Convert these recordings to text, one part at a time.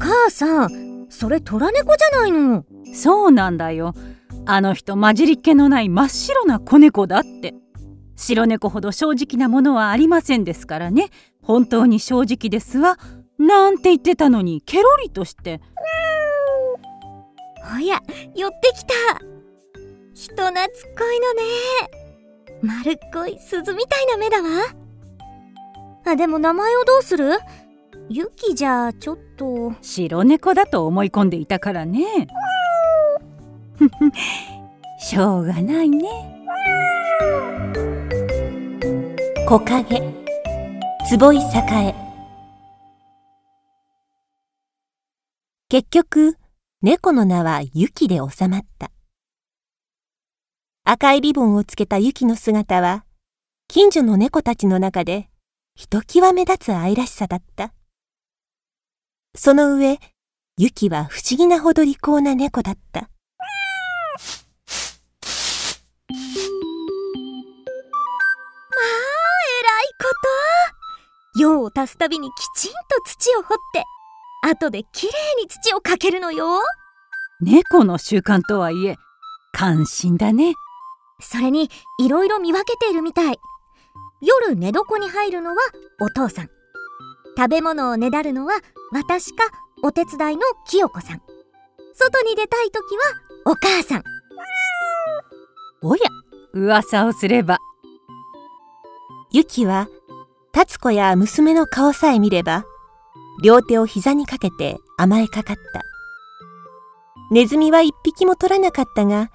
母さんそれ虎猫じゃないの。そうなんだよ。あの人混じりっ気のない真っ白な子猫だって。白猫ほど正直なものはありませんですからね。本当に正直ですわ。なんて言ってたのにケロリとして。おや寄ってきた。人懐っこいのね。丸っこい鈴みたいな目だわ。あでも名前をどうする？ユキじゃちょっと。白猫だと思い込んでいたからね。しょうがないね。木陰。坪井栄結局猫の名はユキで収まった。赤いリボンをつけたユキの姿は近所の猫たちの中でひときわ目立つ愛らしさだったその上ユキは不思議なほど利口な猫だった。用を足すたびにきちんと土を掘って後できれいに土をかけるのよ。猫の習慣とはいえ関心だね。それにいろいろ見分けているみたい。夜寝床に入るのはお父さん食べ物をねだるのは私かお手伝いの清子さん外に出たい時はお母さんおや噂をすればユキは達子や娘の顔さえ見れば、両手を膝にかけて甘えかかった。ネズミは一匹も取らなかったが、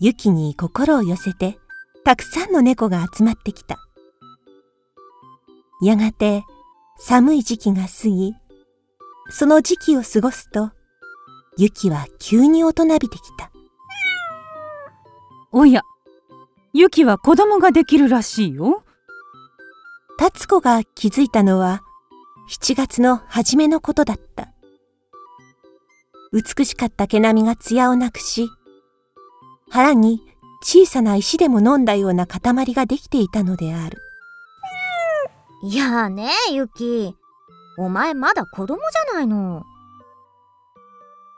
ユキに心を寄せて、たくさんの猫が集まってきた。やがて、寒い時期が過ぎ、その時期を過ごすと、ユキは急に大人びてきた。おや、ユキは子供ができるらしいよ。達子が気づいたのは7月の初めのことだった。美しかった毛並みが艶をなくし、腹に小さな石でも飲んだような塊ができていたのである。いやあねユキ。お前まだ子供じゃないの。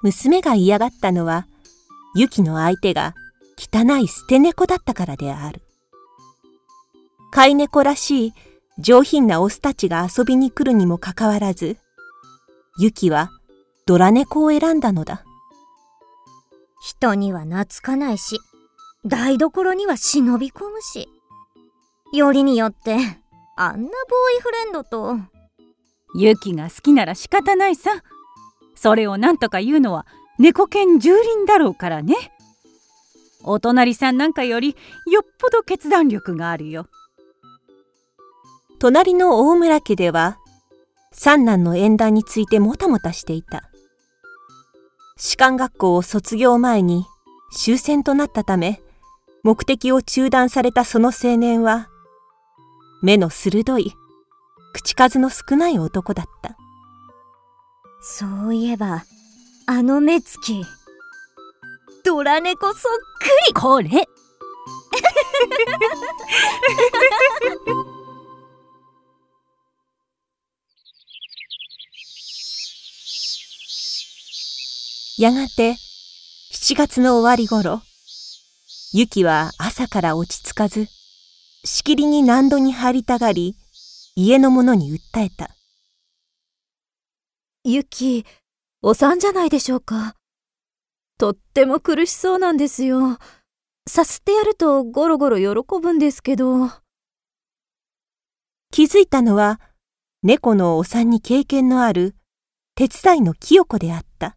娘が嫌がったのは、ユキの相手が汚い捨て猫だったからである。飼い猫らしい上品なオスたちが遊びに来るにもかかわらず、ユキはドラ猫を選んだのだ。人には懐かないし、台所には忍び込むし。よりによって、あんなボーイフレンドと。ユキが好きなら仕方ないさ。それを何とか言うのは猫犬蹂躙だろうからね。お隣さんなんかよりよっぽど決断力があるよ。隣の大村家では、三男の縁談についてもたもたしていた。士官学校を卒業前に終戦となったため、目的を中断されたその青年は、目の鋭い、口数の少ない男だった。そういえば、あの目つき、ドラ猫そっくり。これ。やがて7月の終わり頃、ユキは朝から落ち着かず、しきりに何度に入りたがり、家の者に訴えた。ユキ、お産じゃないでしょうか。とっても苦しそうなんですよ。さすってやるとゴロゴロ喜ぶんですけど。気づいたのは、猫のお産に経験のある手伝いの清子であった。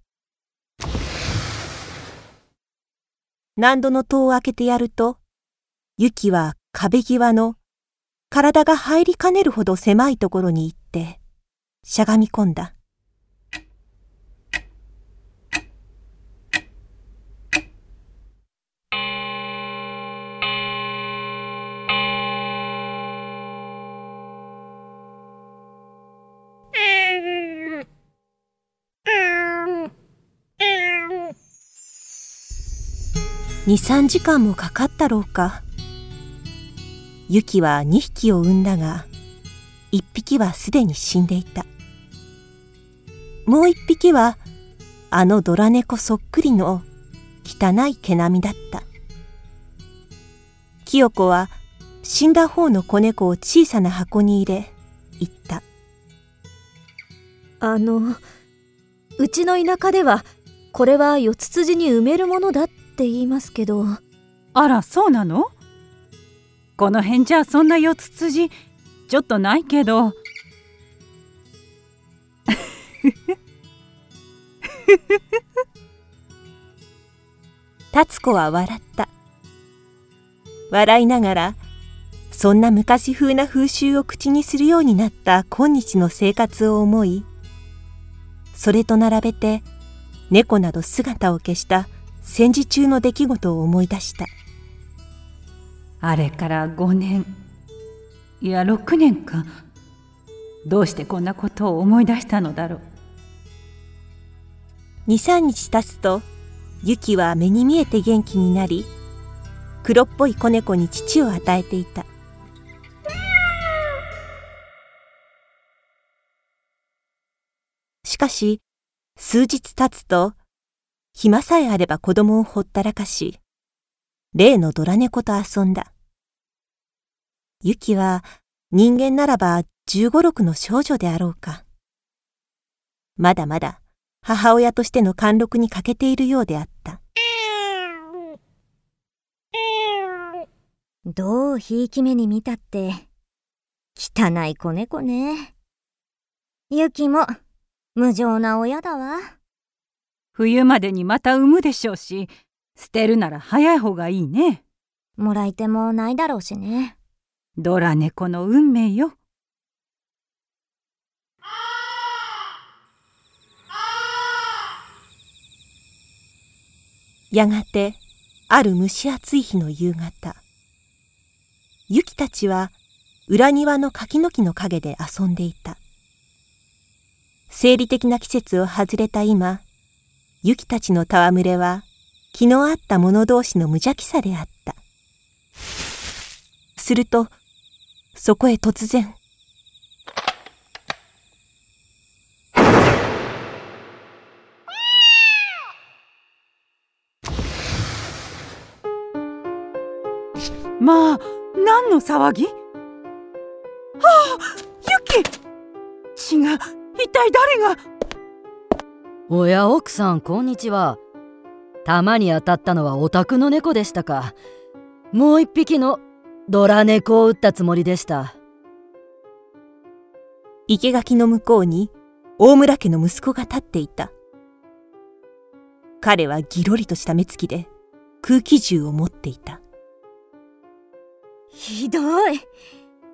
何度の戸を開けてやると、ユキは壁際の体が入りかねるほど狭いところに行って、しゃがみ込んだ。二三時間もかかったろうか。ユキは二匹を産んだが、一匹はすでに死んでいた。もう一匹はあのドラ猫そっくりの汚い毛並みだった。清子は死んだ方の子猫を小さな箱に入れ言った。あのうちの田舎ではこれは四つ辻に埋めるものだって言いますけど。あらそうなの？この辺じゃそんな四つ辻ちょっとないけど。達子は笑った。笑いながらそんな昔風な風習を口にするようになった今日の生活を思いそれと並べて猫など姿を消した戦時中の出来事を思い出した。あれから5年。いや6年か。どうしてこんなことを思い出したのだろう。23日経つとユキは目に見えて元気になり黒っぽい子猫に乳を与えていた。しかし数日経つと暇さえあれば子供をほったらかし例のドラ猫と遊んだユキは人間ならば十五六の少女であろうか。まだまだ母親としての貫禄に欠けているようであった。どうひいき目に見たって、汚い子猫ね。ユキも無情な親だわ。冬までにまた産むでしょうし、捨てるなら早い方がいいね。もらい手もないだろうしね。ドラ猫の運命よ。やがてある蒸し暑い日の夕方ユキたちは裏庭の柿の木の陰で遊んでいた生理的な季節を外れた今ユキたちの戯れは気のあった者同士の無邪気さであった。するとそこへ突然。まあ何の騒ぎ？はあユキ。血が一体誰が？おや奥さんこんにちは弾に当たったのはお宅の猫でしたか。もう一匹のドラ猫を撃ったつもりでした。生垣の向こうに大村家の息子が立っていた。彼はギロリとした目つきで空気銃を持っていた。ひどい。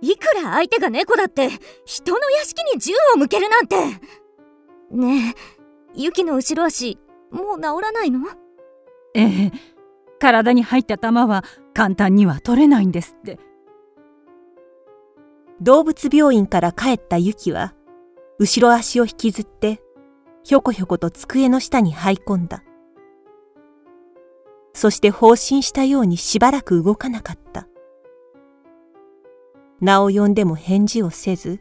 いくら相手が猫だって人の屋敷に銃を向けるなんて。ねえユキの後ろ足もう治らないの？ええ体に入った弾は簡単には取れないんですって。動物病院から帰ったユキは後ろ足を引きずってひょこひょこと机の下に這い込んだ。そして放心したようにしばらく動かなかった。名を呼んでも返事をせず、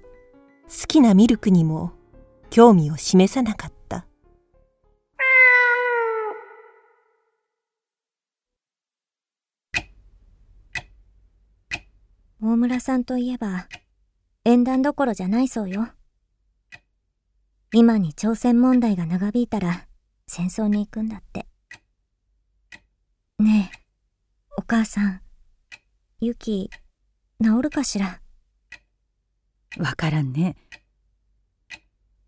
好きなミルクにも興味を示さなかった。大村さんといえば、縁談どころじゃないそうよ。今に朝鮮問題が長引いたら戦争に行くんだって。ねえ、お母さん、ユキ、治るかしら？わからんね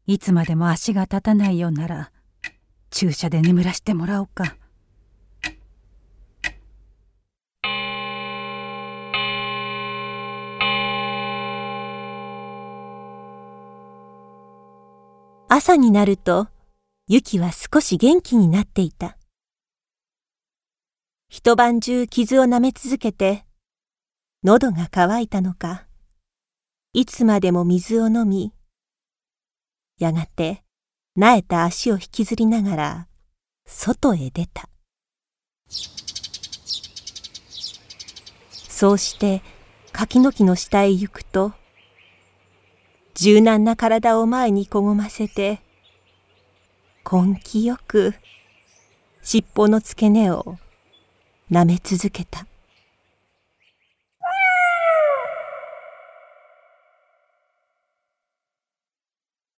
いつまでも足が立たないようなら注射で眠らしてもらおうか朝になるとユキは少し元気になっていた一晩中傷を舐め続けて喉が渇いたのか、いつまでも水を飲み、やがて、なえた足を引きずりながら、外へ出た。そうして、柿の木の下へ行くと、柔軟な体を前にこごませて、根気よく尻尾の付け根を舐め続けた。